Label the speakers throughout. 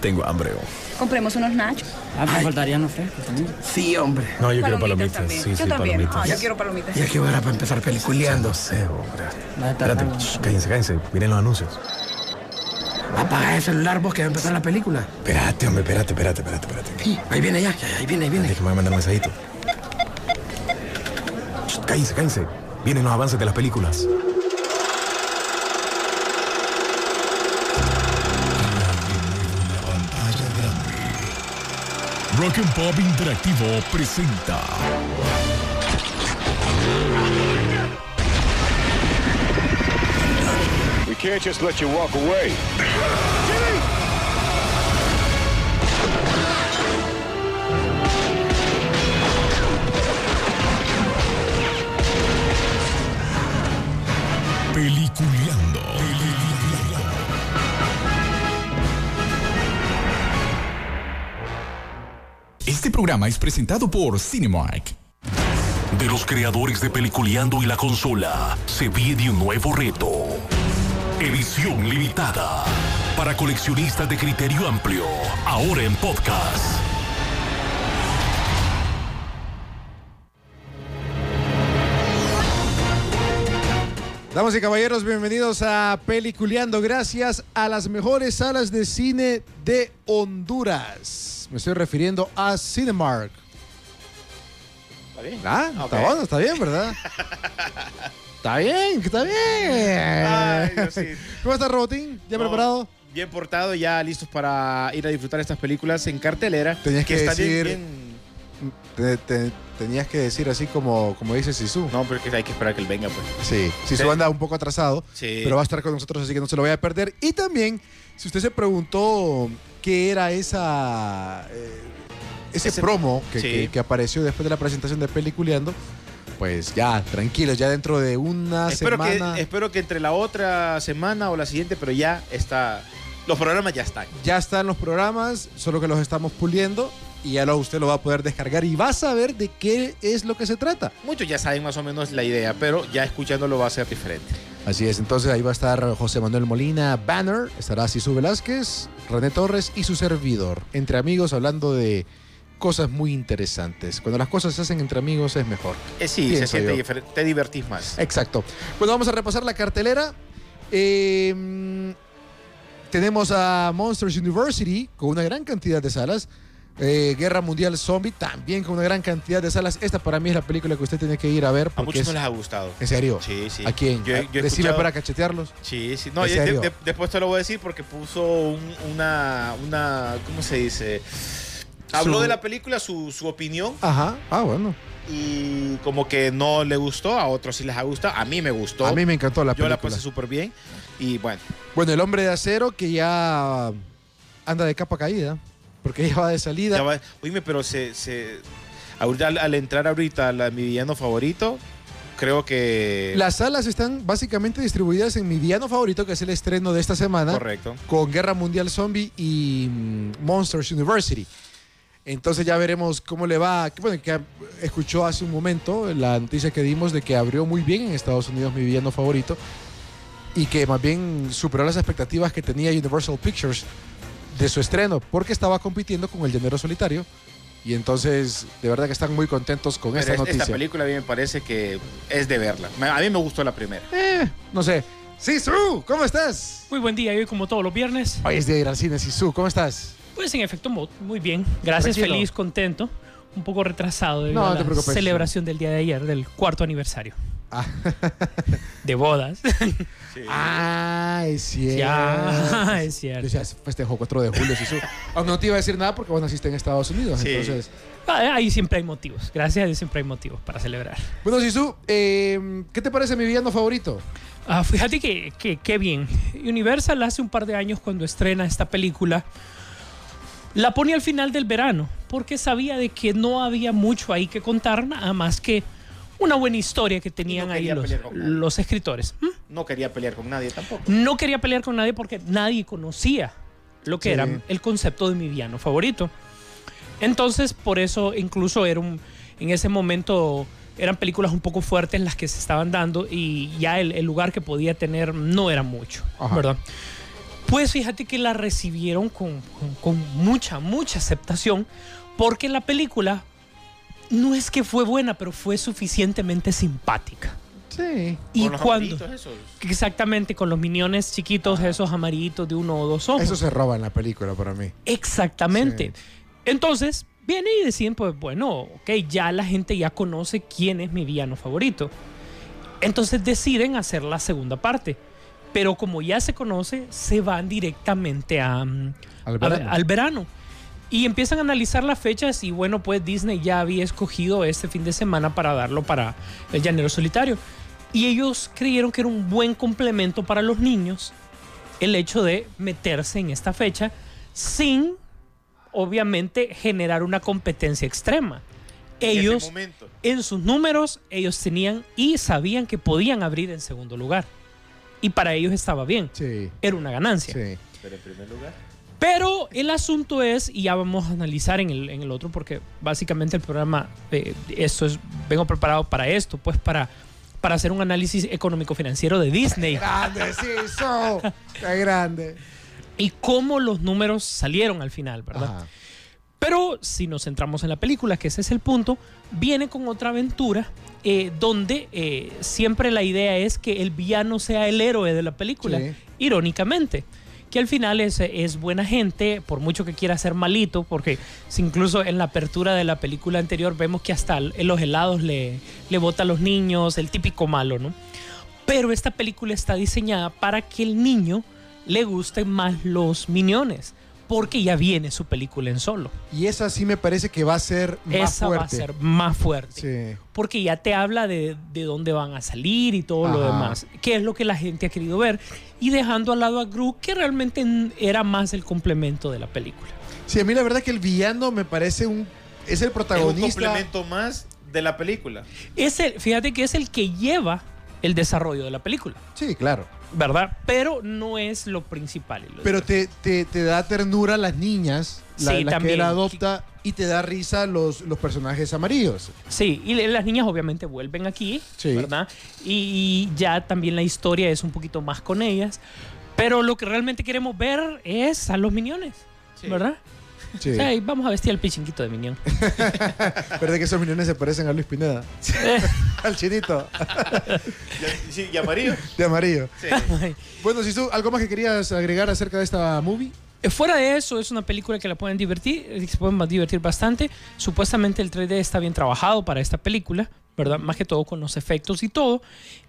Speaker 1: Tengo hambre. oh.
Speaker 2: Compremos unos nachos.
Speaker 3: Ah, me faltarían los frescos también.
Speaker 4: Sí, hombre.
Speaker 1: No, yo quiero
Speaker 2: Palomitas también.
Speaker 1: Sí,
Speaker 2: yo
Speaker 1: sí,
Speaker 2: también.
Speaker 1: palomitas.
Speaker 2: Ah, yo quiero palomitas.
Speaker 4: Ya que hora para empezar peliculeando.
Speaker 1: No sé, hombre. Espérate, shh, cállense, cállense. Miren los anuncios.
Speaker 4: Apaga el celular vos que va a empezar la película.
Speaker 1: Espérate, hombre, espérate, espérate, espérate, espérate.
Speaker 4: Sí, ahí viene ya, ahí viene, ahí viene.
Speaker 1: Déjame mandar un mensajito. Shh, Cállense, cállense. Vienen los avances de las películas.
Speaker 5: Rock and Interactivo presenta
Speaker 6: We can't just let you walk away.
Speaker 5: Este programa es presentado por Cinemark.
Speaker 7: De los creadores de Peliculeando y la consola, se viene un nuevo reto. Edición limitada. Para coleccionistas de criterio amplio. Ahora en podcast.
Speaker 8: Damas y caballeros, bienvenidos a Peliculeando. Gracias a las mejores salas de cine de Honduras. Me estoy refiriendo a Cinemark.
Speaker 9: ¿Está bien?
Speaker 8: Ah,
Speaker 9: Ok.
Speaker 8: está bueno, está bien, ¿verdad? está bien, está bien.
Speaker 9: Ay.
Speaker 8: ¿Cómo estás, Robotín? ¿Ya
Speaker 9: No,
Speaker 8: preparado?
Speaker 9: Bien portado, ya listos para ir a disfrutar estas películas en cartelera.
Speaker 8: Tenías que
Speaker 9: están
Speaker 8: decir-
Speaker 9: bien- bien-
Speaker 8: Te- te- tenías que decir así como, como dice Sisu.
Speaker 9: No, pero es que hay que esperar que él venga, pues.
Speaker 8: Sí, Sisu
Speaker 9: Sí.
Speaker 8: anda un poco atrasado,
Speaker 9: Sí.
Speaker 8: pero va a estar con nosotros, así que no se lo vaya a perder. Y también, si usted se preguntó qué era esa eh, ese,
Speaker 9: Ese-
Speaker 8: promo que,
Speaker 9: Sí.
Speaker 8: que- que apareció después de la presentación de Peliculeando, pues ya, tranquilos, ya dentro de una
Speaker 9: Espero
Speaker 8: semana
Speaker 9: que, espero que entre la otra semana o la siguiente, pero ya está. Los programas ya están.
Speaker 8: ya están los programas, solo que los estamos puliendo y ya lo, usted lo va a poder descargar y va a saber de qué es lo que se trata.
Speaker 9: Muchos ya saben más o menos la idea, pero ya escuchándolo va a ser diferente.
Speaker 8: Así es, entonces ahí va a estar José Manuel Molina, Banner, estará Sisu Velázquez, René Torres y su servidor. Entre amigos hablando de cosas muy interesantes. Cuando las cosas se hacen entre amigos es mejor.
Speaker 9: Eh, sí, se siente. Te divertís más.
Speaker 8: Exacto. Bueno, vamos a repasar la cartelera. Eh, mm, tenemos a Monsters University con una gran cantidad de salas. Eh, Guerra Mundial Zombie también con una gran cantidad de salas. Esta para mí es la película que usted tiene que ir a ver.
Speaker 9: A muchos
Speaker 8: es-
Speaker 9: no les ha gustado.
Speaker 8: ¿En serio?
Speaker 9: Sí, sí.
Speaker 8: ¿A quién?
Speaker 9: Yo escuchado-
Speaker 8: para cachetearlos.
Speaker 9: Sí, sí. No, después te lo voy a decir porque puso un- una, una. ¿Cómo se dice? Habló
Speaker 8: Su-
Speaker 9: de la película, su, su opinión,
Speaker 8: Ajá. Ah, bueno.
Speaker 9: y como que no le gustó, a otros sí les ha gustado. A mí me gustó.
Speaker 8: A mí me encantó la
Speaker 9: Yo la
Speaker 8: película.
Speaker 9: pasé súper bien. Y bueno,
Speaker 8: Bueno, el hombre de acero que ya anda de capa caída, porque ya va de salida.
Speaker 9: ya va. Oíme, pero se. se ahorita, al, al entrar ahorita a la- mi villano favorito, creo que.
Speaker 8: Las salas están básicamente distribuidas en mi villano favorito, que es el estreno de esta semana,
Speaker 9: Correcto.
Speaker 8: con Guerra Mundial Zombie y mm, Monsters University. Entonces ya veremos cómo le va. Bueno, que escuchó hace un momento la noticia que dimos de que abrió muy bien en Estados Unidos mi villano favorito y que más bien superó las expectativas que tenía Universal Pictures de su estreno, porque estaba compitiendo con El Llanero Solitario. Y entonces, de verdad que están muy contentos con
Speaker 9: Pero
Speaker 8: esta
Speaker 9: es-
Speaker 8: noticia.
Speaker 9: esta película a mí me parece que es de verla. A mí me gustó la primera.
Speaker 8: Eh, no sé. Sisu, ¿cómo estás?
Speaker 10: Muy buen día, hoy como todos los viernes.
Speaker 8: Hoy es día de ir al cine, Sisu, ¿cómo estás?
Speaker 10: Pues en efecto, muy bien. Gracias,
Speaker 8: Tranquilo.
Speaker 10: feliz, contento. Un poco retrasado debido
Speaker 8: No,
Speaker 10: la celebración del día de ayer, del cuarto aniversario.
Speaker 8: Ah.
Speaker 10: De bodas.
Speaker 8: Ah, es cierto.
Speaker 10: Ya, es cierto.
Speaker 8: Yo ya festejó 4 de julio, Sisu. Aunque no te iba a decir nada porque vos naciste en Estados Unidos.
Speaker 9: Sí.
Speaker 8: Entonces,
Speaker 10: Ah, Ahí siempre hay motivos. Gracias a Dios siempre hay motivos para celebrar.
Speaker 8: bueno, Sisu, eh, ¿qué te parece mi villano favorito?
Speaker 10: Ah, fíjate que, que, qué bien. Universal hace un par de años cuando estrena esta película, la pone al final del verano, porque sabía de que no había mucho ahí que contar, nada más que una buena historia que tenían
Speaker 9: no
Speaker 10: ahí los, escritores. ¿Mm?
Speaker 9: No quería pelear con nadie tampoco.
Speaker 10: No quería pelear con nadie porque nadie conocía lo que
Speaker 8: Sí.
Speaker 10: era el concepto de mi villano favorito. Entonces, por eso incluso era un, en ese momento eran películas un poco fuertes las que se estaban dando y ya el, el lugar que podía tener no era mucho,
Speaker 8: Ajá.
Speaker 10: ¿verdad? Pues fíjate que la recibieron con, con- con mucha, mucha aceptación, porque la película no es que fue buena, pero fue suficientemente simpática.
Speaker 8: Sí.
Speaker 10: Y
Speaker 9: Con los
Speaker 10: cuando
Speaker 9: esos.
Speaker 10: exactamente con los miniones chiquitos, esos amarillitos de uno o dos ojos.
Speaker 8: Eso se roba en la película para mí.
Speaker 10: Exactamente. Entonces, viene y deciden, pues bueno, ok, ya la gente ya conoce quién es mi villano favorito. Entonces deciden hacer la segunda parte. Pero como ya se conoce, se van directamente a, mm, a- al verano. Y empiezan a analizar las fechas y bueno, pues Disney ya había escogido este fin de semana para darlo para el Llanero Solitario. Y ellos creyeron que era un buen complemento para los niños el hecho de meterse en esta fecha sin, obviamente, generar una competencia extrema. Ellos, en sus números, ellos tenían y sabían que podían abrir en segundo lugar. Y para ellos estaba bien.
Speaker 8: Sí.
Speaker 10: Era una ganancia.
Speaker 8: Sí.
Speaker 9: Pero en primer lugar.
Speaker 10: Pero el asunto es, y ya vamos a analizar en el, en el otro, porque básicamente el programa, eh, esto es, vengo preparado para esto, pues para, para hacer un análisis económico-financiero de Disney
Speaker 8: Grande, sí, so. Qué grande.
Speaker 10: y cómo los números salieron al final, ¿verdad?
Speaker 8: Ajá.
Speaker 10: Pero si nos centramos en la película, que ese es el punto, viene con otra aventura eh, donde eh, siempre la idea es que el villano sea el héroe de la película,
Speaker 8: Sí.
Speaker 10: irónicamente. Que al final es, es buena gente, por mucho que quiera ser malito, porque incluso en la apertura de la película anterior vemos que hasta en los helados le, le bota a los niños, el típico malo, ¿no? Pero esta película está diseñada para que el niño le gusten más los miniones, porque ya viene su película en solo.
Speaker 8: Y esa sí me parece que va a ser más
Speaker 10: Esa
Speaker 8: fuerte.
Speaker 10: va a ser más fuerte.
Speaker 8: Sí.
Speaker 10: Porque ya te habla de, de dónde van a salir y todo lo demás. Que es lo que la gente ha querido ver. Y dejando al lado a Gru, que realmente era más el complemento de la película.
Speaker 8: Sí, a mí la verdad que el villano me parece un. Es el
Speaker 9: Es un
Speaker 8: protagonista.
Speaker 9: complemento más de la película.
Speaker 10: Es el, fíjate que es el que lleva el desarrollo de la película,
Speaker 8: Sí, claro.
Speaker 10: ¿Verdad? Pero no es lo principal. lo-
Speaker 8: Pero te, te, te da ternura las niñas, la,
Speaker 10: Sí,
Speaker 8: la que él adopta, y te da risa los, los personajes amarillos.
Speaker 10: Sí, y las niñas obviamente vuelven aquí,
Speaker 8: Sí.
Speaker 10: ¿verdad? Y, y ya también la historia es un poquito más con ellas. Pero lo que realmente queremos ver es a los miniones,
Speaker 9: Sí.
Speaker 10: ¿verdad?
Speaker 8: Sí.
Speaker 10: O sea, y vamos a vestir al pichinquito de minión.
Speaker 8: Pero de que esos millones se parecen a Luis Pineda. Al chinito,
Speaker 9: Y- Sí, y amarillo.
Speaker 8: de amarillo.
Speaker 9: Sí.
Speaker 8: Bueno, si tú, ¿algo más que querías agregar acerca de esta movie?
Speaker 10: Eh, Fuera de eso, es una película que la pueden divertir, eh, se pueden divertir bastante. Supuestamente el 3D está bien trabajado para esta película, ¿verdad? Más que todo con los efectos y todo.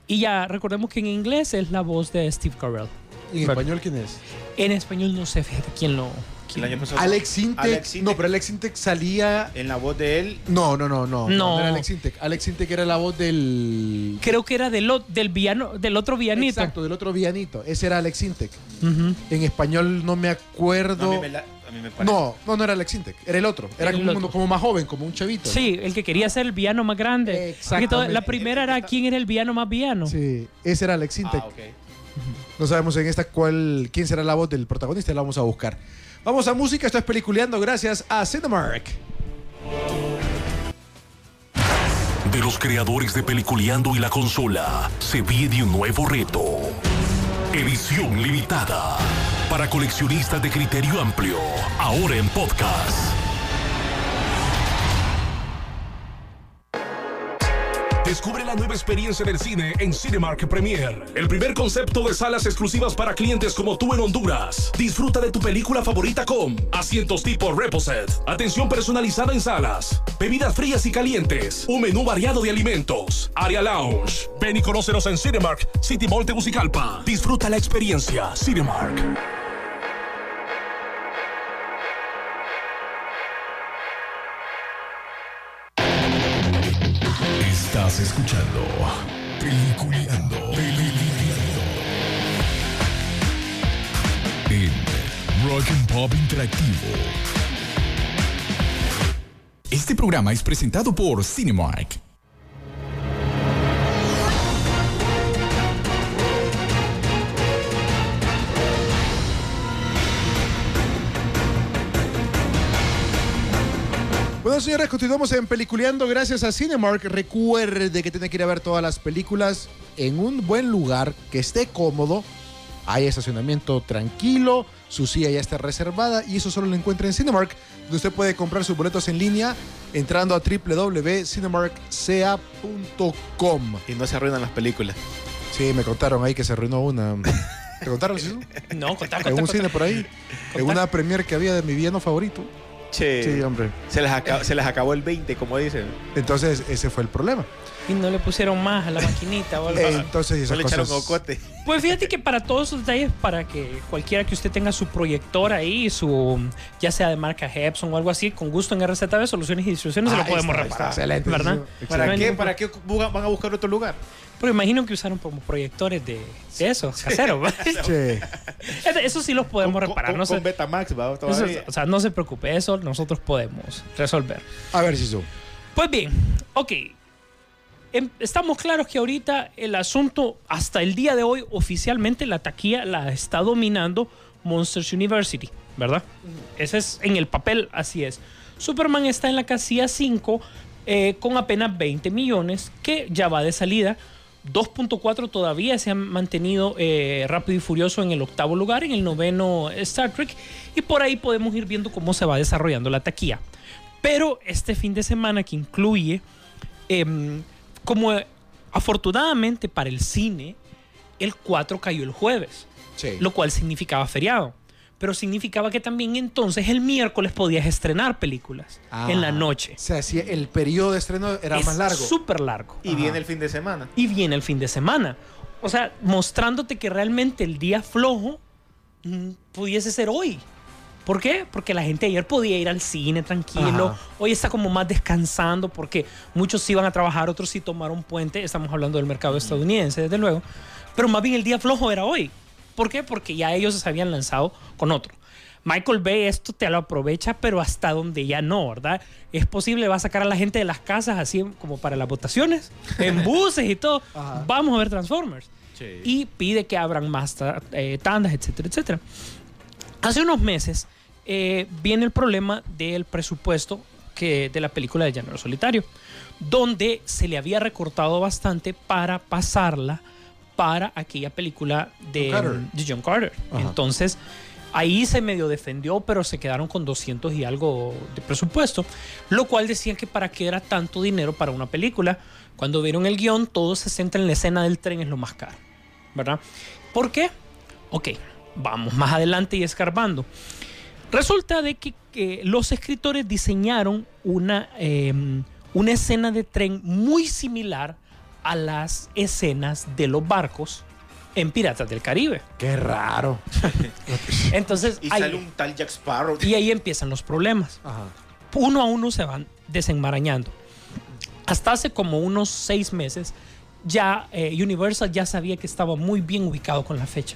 Speaker 10: Y ya recordemos que en inglés es la voz de Steve Carell.
Speaker 8: ¿Y en español quién es?
Speaker 10: En español no sé, fíjate quién lo...
Speaker 9: El
Speaker 10: quién-
Speaker 9: año pasado.
Speaker 8: Alex Sintek. No, pero Alex Sintek salía.
Speaker 9: En la voz de él.
Speaker 8: No, no, no, no.
Speaker 10: No.
Speaker 8: era Alex Sintek. Alex Sintek era la voz del.
Speaker 10: Creo que era del, del, villano, del otro villanito.
Speaker 8: Exacto, del otro villanito. Ese era Alex Sintek.
Speaker 10: Ujú.
Speaker 8: En español no me
Speaker 9: No,
Speaker 8: acuerdo.
Speaker 9: a, mí me la- a mí me parece.
Speaker 8: No, no, no era Alex Sintek. Era el otro. Era
Speaker 10: El
Speaker 8: como,
Speaker 10: otro.
Speaker 8: como más joven, como un chavito.
Speaker 10: Sí, el que quería ser el villano más grande.
Speaker 8: Exactamente.
Speaker 10: la primera era quién era el villano más villano.
Speaker 8: Sí, ese era Alex.
Speaker 9: Ah, ok.
Speaker 8: No sabemos en esta cuál, quién será la voz del protagonista, la vamos a buscar. Vamos a música, esto es Peliculeando gracias a Cinemark.
Speaker 7: De los creadores de Peliculeando y la consola, se viene un nuevo reto. Edición limitada. Para coleccionistas de criterio amplio. Ahora en podcast.
Speaker 2: Descubre la nueva experiencia del cine en Cinemark Premier. El primer concepto de salas exclusivas para clientes como tú en Honduras. Disfruta de tu película favorita con asientos tipo Reposet, atención personalizada en salas, bebidas frías y calientes, un menú variado de alimentos, área lounge. Ven y conócenos en Cinemark City Mall Tegucigalpa. Disfruta la experiencia Cinemark.
Speaker 5: Escuchando Peliculeando. Peliculeando. Rock and Pop Interactivo. Este programa es presentado por Cinemark.
Speaker 8: Bueno, señores, continuamos en Peliculeando gracias a Cinemark. Recuerde que tiene que ir a ver todas las películas en un buen lugar, que esté cómodo Hay estacionamiento tranquilo, su silla ya está reservada y eso solo lo encuentra en Cinemark, donde usted puede comprar sus boletos en línea entrando a www.cinemarkca.com.
Speaker 9: Y no se arruinan las películas.
Speaker 8: Sí, me contaron ahí que se arruinó una. ¿Te contaron, Jesús?
Speaker 10: No, contá,
Speaker 8: En un
Speaker 10: contá.
Speaker 8: cine por ahí. En una premier que había de mi villano favorito.
Speaker 9: Che,
Speaker 8: Sí, hombre.
Speaker 9: se, les acabó, se les acabó el 20, como dicen.
Speaker 8: Entonces, ese fue el problema.
Speaker 10: Y no le pusieron más a la maquinita o algo así.
Speaker 8: Entonces,
Speaker 9: No
Speaker 8: esas
Speaker 9: le echaron cocote.
Speaker 10: Pues fíjate que para todos esos detalles, para que cualquiera que usted tenga su proyector ahí, su ya sea de marca Epson o algo así, con gusto en RZB Soluciones y Distribuciones se
Speaker 8: Ah,
Speaker 10: lo podemos
Speaker 8: está, está
Speaker 10: reparar.
Speaker 8: excelente,
Speaker 10: ¿Verdad?
Speaker 8: sí, sí.
Speaker 9: ¿Para
Speaker 10: No
Speaker 9: qué? ¿Para qué van a buscar otro lugar?
Speaker 10: Pero imagino que usaron como proyectores de, de esos, caseros.
Speaker 8: Che,
Speaker 10: Eso sí los podemos
Speaker 9: Con-
Speaker 10: reparar.
Speaker 9: con,
Speaker 10: no
Speaker 9: con
Speaker 10: se,
Speaker 9: Betamax, va.
Speaker 10: eso- o sea, no se preocupe, eso nosotros podemos resolver.
Speaker 8: a ver, Sisu.
Speaker 10: Pues bien, ok. Em- Estamos claros que ahorita el asunto, hasta el día de hoy, oficialmente la taquilla la está dominando Monsters University, ¿verdad? Ese es en el papel, así es. Superman está en la casilla 5 eh, con apenas 20 millones, que ya va de salida. 2.4 todavía se han mantenido eh, Rápido y Furioso en el octavo lugar, en el noveno Star Trek, y por ahí podemos ir viendo cómo se va desarrollando la taquilla. Pero este fin de semana que incluye, em, como afortunadamente para el cine, el 4 cayó el jueves,
Speaker 8: Sí.
Speaker 10: lo cual significaba feriado. Pero significaba que también entonces el miércoles podías estrenar películas en la
Speaker 8: Ah,
Speaker 10: noche.
Speaker 8: O sea, si el periodo de estreno era
Speaker 10: Es
Speaker 8: más largo.
Speaker 10: Súper largo.
Speaker 9: Y viene el fin de semana.
Speaker 10: Y viene el fin de semana. O sea, mostrándote que realmente el día flojo mm, pudiese ser hoy. ¿Por qué? Porque la gente ayer podía ir al cine tranquilo.
Speaker 8: Ajá.
Speaker 10: Hoy está como más descansando porque muchos iban a trabajar, otros sí tomaron puente. Estamos hablando del mercado estadounidense, desde luego. Pero más bien el día flojo era hoy. ¿Por qué? Porque ya ellos se habían lanzado con otro. Michael Bay esto te lo aprovecha, pero hasta donde ya no, ¿verdad? Es posible, va a sacar a la gente de las casas así como para las votaciones, en buses y todo.
Speaker 8: Ajá.
Speaker 10: Vamos a ver Transformers. Y pide que abran más eh, tandas, etcétera, etcétera. Hace unos meses eh, viene el problema del presupuesto que, de la película de Llanero Solitario, donde se le había recortado bastante para pasarla para aquella película de
Speaker 8: John Carter.
Speaker 10: de John Carter.
Speaker 8: Ajá.
Speaker 10: Entonces, ahí se medio defendió, pero se quedaron con 200 y algo de presupuesto, lo cual decían que para qué era tanto dinero para una película. Cuando vieron el guion, todo se centra en la escena del tren, es lo más caro, ¿verdad? ¿Por qué? Ok, vamos más adelante y escarbando. Resulta de que, que los escritores diseñaron una, eh, una escena de tren muy similar a las escenas de los barcos en Piratas del Caribe.
Speaker 8: Qué raro.
Speaker 10: Entonces,
Speaker 9: Y
Speaker 10: ahí-
Speaker 9: sale un tal Jack Sparrow.
Speaker 10: y ahí empiezan los problemas.
Speaker 8: Ajá.
Speaker 10: Uno a uno se van desenmarañando. Hasta hace como unos seis meses, ya eh, Universal ya sabía que estaba muy bien ubicado con la fecha.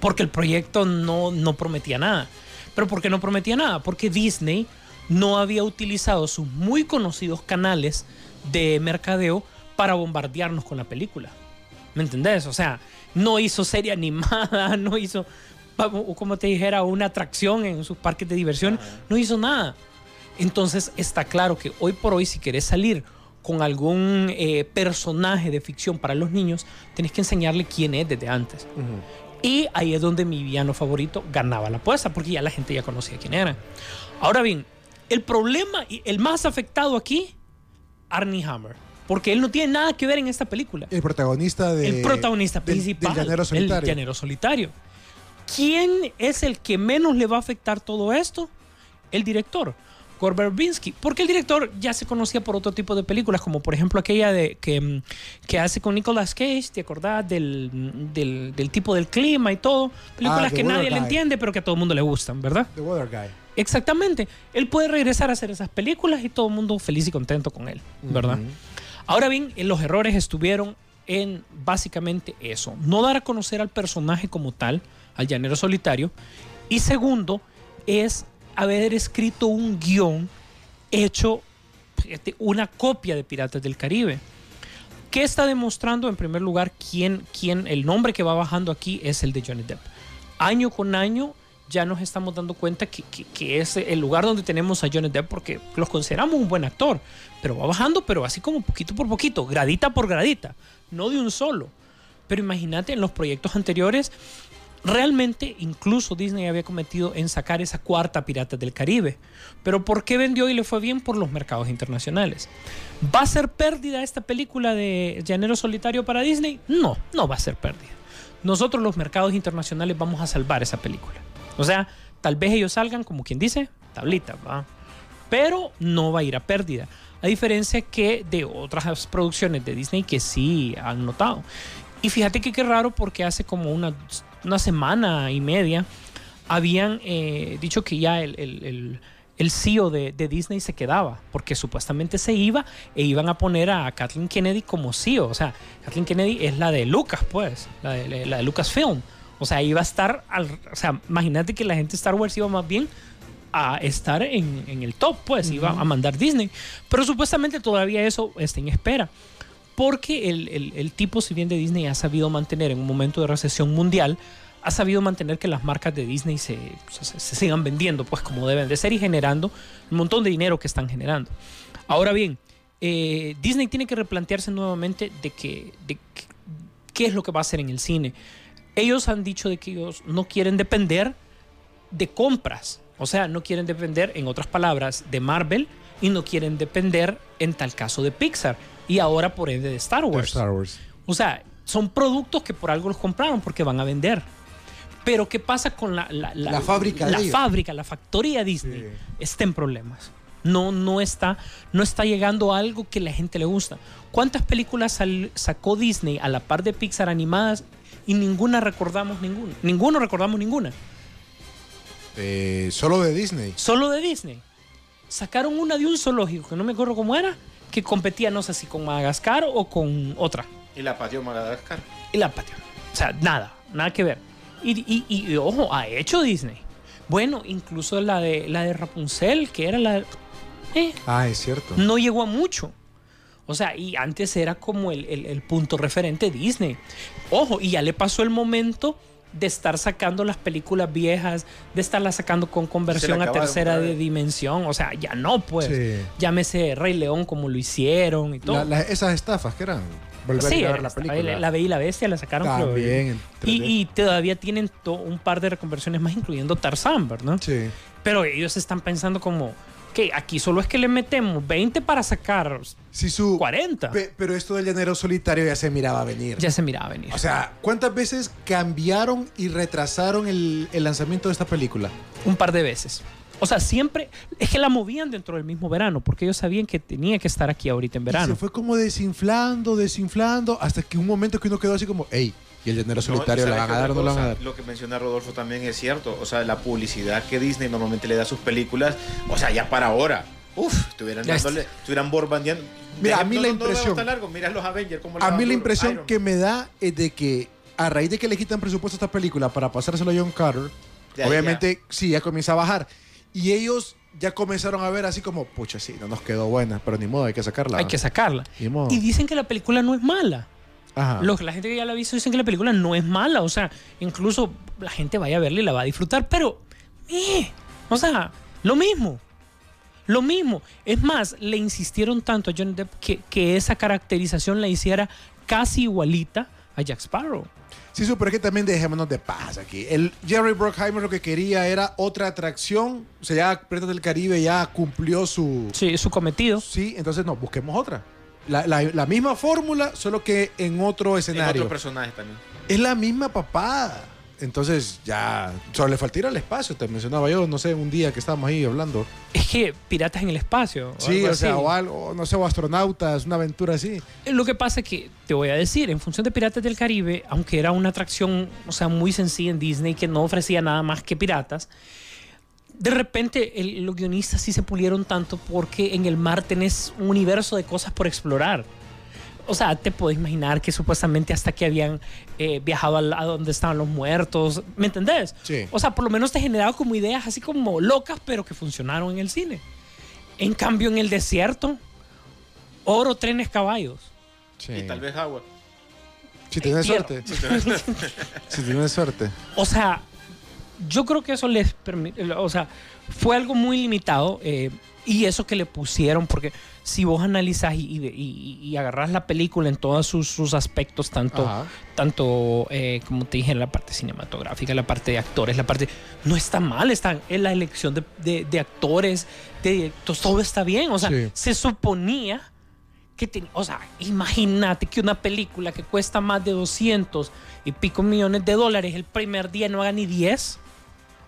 Speaker 10: Porque el proyecto no, no prometía nada. ¿Pero por qué no prometía nada? Porque Disney no había utilizado sus muy conocidos canales de mercadeo para bombardearnos con la película. ¿Me entendés? O sea, no hizo serie animada, no hizo, como te dijera, una atracción en sus parques de diversión, no hizo nada. Entonces está claro que hoy por hoy, si querés salir con algún eh, personaje de ficción para los niños, tenés que enseñarle quién es desde antes. Y ahí es donde mi villano favorito ganaba la apuesta, porque ya la gente ya conocía quién era. Ahora bien, el problema y el más afectado aquí, Arnie Hammer, porque él no tiene nada que ver en esta película.
Speaker 8: El protagonista de.
Speaker 10: el protagonista
Speaker 8: del-
Speaker 10: principal,
Speaker 8: Del llanero solitario.
Speaker 10: el llanero solitario. ¿Quién es el que menos le va a afectar todo esto? El director. Gore Verbinski, porque el director ya se conocía por otro tipo de películas, como por ejemplo aquella de, que, mm, que hace con Nicolas Cage, ¿te acordás? Del, mm, del, del tipo del clima y todo. Películas
Speaker 8: Ah,
Speaker 10: que nadie le entiende, pero que a todo el mundo le gustan, ¿verdad?
Speaker 8: The Weather Guy.
Speaker 10: Exactamente. Él puede regresar a hacer esas películas y todo el mundo feliz y contento con él, ¿verdad? Ahora bien, eh, los errores estuvieron en básicamente eso. No dar a conocer al personaje como tal, al llanero solitario. Y segundo, es haber escrito un guion hecho fíjate, una copia de Piratas del Caribe. ¿Qué está demostrando? En primer lugar, quién, quién, el nombre que va bajando aquí es el de Johnny Depp. Año con año ya nos estamos dando cuenta que, que- que es el lugar donde tenemos a Johnny Depp porque los consideramos un buen actor, pero va bajando, pero así como poquito por poquito, gradita por gradita, no de un solo. Pero imagínate, en los proyectos anteriores Realmente, incluso Disney había cometido en sacar esa cuarta Piratas del Caribe. Pero ¿por qué vendió y le fue bien? Por los mercados internacionales. ¿Va a ser pérdida esta película de Llanero Solitario para Disney? No, no va a ser pérdida. Nosotros los mercados internacionales vamos a salvar esa película. O sea, tal vez ellos salgan, como quien dice, tablita, ¿va? Pero no va a ir a pérdida. A diferencia que de otras producciones de Disney que sí han notado. Y fíjate que qué raro porque hace como una, una semana y media habían eh, dicho que ya el, el, el, el CEO de, de, Disney se quedaba porque supuestamente se iba e iban a poner a Kathleen Kennedy como CEO. O sea, Kathleen Kennedy es la de Lucas, pues, la de, la de Lucasfilm. O sea, iba a estar, al, o sea, imagínate que la gente de Star Wars iba más bien a estar en, en el top, pues, uh -huh. iba a mandar Disney. Pero supuestamente todavía eso está en espera porque el, el, el, tipo, si bien de Disney ha sabido mantener en un momento de recesión mundial, ha sabido mantener que las marcas de Disney se, se, se, sigan vendiendo pues como deben de ser y generando un montón de dinero que están generando. Ahora bien, eh, Disney tiene que replantearse nuevamente de, que, de que, qué es lo que va a hacer en el cine. Ellos han dicho de que ellos no quieren depender de compras, o sea, no quieren depender, en otras palabras, de Marvel y no quieren depender, en tal caso, de Pixar y ahora por ende de Star Wars.
Speaker 8: Star Wars.
Speaker 10: O sea, son productos que por algo los compraron porque van a vender. Pero ¿qué pasa con la, la, la,
Speaker 8: la fábrica?
Speaker 10: La fábrica, la factoría Disney. Sí. Está en problemas. No, no, está, no está llegando a algo que la gente le gusta. ¿Cuántas películas sal, sacó Disney a la par de Pixar animadas y ninguna recordamos ninguna? Ninguno recordamos ninguna.
Speaker 8: Eh, solo de Disney.
Speaker 10: Solo de Disney. Sacaron una de un zoológico, que no me acuerdo cómo era, que competía no sé si con Madagascar o con otra.
Speaker 9: Y la pateó Madagascar.
Speaker 10: Y la pateó. O sea, nada, nada que ver. Y, y, y, y, ojo, ha hecho Disney. Bueno, incluso la de, la de Rapunzel, que era la...
Speaker 8: Eh, ah, es cierto.
Speaker 10: No llegó a mucho. O sea, y antes era como el, el, el punto referente Disney. Ojo, y ya le pasó el momento de estar sacando las películas viejas, de estarlas sacando con conversión a tercera de dimensión. O sea, ya no, pues. Sí. Llámese Rey León como lo hicieron y todo.
Speaker 8: La, la, esas estafas que eran.
Speaker 10: Volver sí, a ver la película. La, la Bella y la Bestia la sacaron.
Speaker 8: También.
Speaker 10: Y, y, todavía tienen un par de reconversiones más, incluyendo Tarzán, ¿verdad?
Speaker 8: Sí.
Speaker 10: Pero ellos están pensando como que aquí solo es que le metemos 20 para sacar
Speaker 8: sí, su,
Speaker 10: 40.
Speaker 8: Pe, pero esto del llanero solitario ya se miraba venir.
Speaker 10: Ya se miraba venir.
Speaker 8: O sea, ¿cuántas veces cambiaron y retrasaron el, el lanzamiento de esta película?
Speaker 10: Un par de veces. O sea, siempre es que la movían dentro del mismo verano, porque ellos sabían que tenía que estar aquí ahorita en verano.
Speaker 8: Y se fue como desinflando, desinflando, hasta que un momento que uno quedó así como, hey, y el dinero solitario no, la van a dar, no la van a dar.
Speaker 9: Lo que menciona Rodolfo también es cierto. O sea, la publicidad que Disney normalmente le da a sus películas, o sea, ya para ahora. Uf, estuvieran dándole, estuvieran borbandeando.
Speaker 8: Mira, a mí la impresión.
Speaker 9: No largo. Mira los Avengers, cómo
Speaker 8: a mí la impresión Iron. que me da es de que a raíz de que le quitan presupuesto a esta película para pasárselo a John Carter, ya, obviamente ya. sí, ya comienza a bajar. Y ellos ya comenzaron a ver así como, pucha, sí, no nos quedó buena, pero ni modo, hay que sacarla.
Speaker 10: Hay que sacarla. Y dicen que la película no es mala. Ajá. Los, la gente que ya la ha visto dicen que la película no es mala. O sea, incluso la gente vaya a verla y la va a disfrutar, pero. Eh, o sea, lo mismo. Lo mismo. Es más, le insistieron tanto a Johnny Depp que, que esa caracterización la hiciera casi igualita a Jack Sparrow.
Speaker 8: Sí, sí, pero es que también dejémonos de paz aquí. El Jerry Bruckheimer lo que quería era otra atracción. O sea, ya Piratas del Caribe ya cumplió su...
Speaker 10: Sí, su cometido.
Speaker 8: Sí, entonces no, busquemos otra. La, la, la misma fórmula, solo que en otro escenario.
Speaker 9: En otro personaje también.
Speaker 8: Es la misma papada. Entonces ya solo le falta ir al espacio, te mencionaba yo, no sé, un día que estábamos ahí hablando.
Speaker 10: Es que piratas en el espacio.
Speaker 8: O sí, o sea, o algo, no sé, o astronautas, una aventura así.
Speaker 10: Lo que pasa es que, te voy a decir, en función de Piratas del Caribe, aunque era una atracción, o sea, muy sencilla en Disney, que no ofrecía nada más que piratas, de repente el, los guionistas sí se pulieron tanto porque en el mar tenés un universo de cosas por explorar o sea, te puedes imaginar que supuestamente hasta que habían eh, viajado a, a, donde estaban los muertos, ¿me entendés?
Speaker 8: Sí.
Speaker 10: O sea, por lo menos te generaba como ideas así como locas, pero que funcionaron en el cine. En cambio, en el desierto, oro, trenes, caballos.
Speaker 9: Sí. Y tal vez agua.
Speaker 8: Si tienes suerte. si tienes suerte.
Speaker 10: O sea, yo creo que eso les permite, o sea, fue algo muy limitado. Eh, Y eso que le pusieron, porque si vos analizás y, y, y- y agarrás la película en todos sus, sus aspectos, tanto,
Speaker 8: Ajá.
Speaker 10: tanto eh, como te dije, en la parte cinematográfica, la parte de actores, la parte... No está mal, está en la elección de, de- de actores, de directores, todo está bien. O sea,
Speaker 8: Sí.
Speaker 10: se suponía que ten- o sea, imagínate que una película que cuesta más de 200 y pico millones de dólares el primer día no haga ni 10.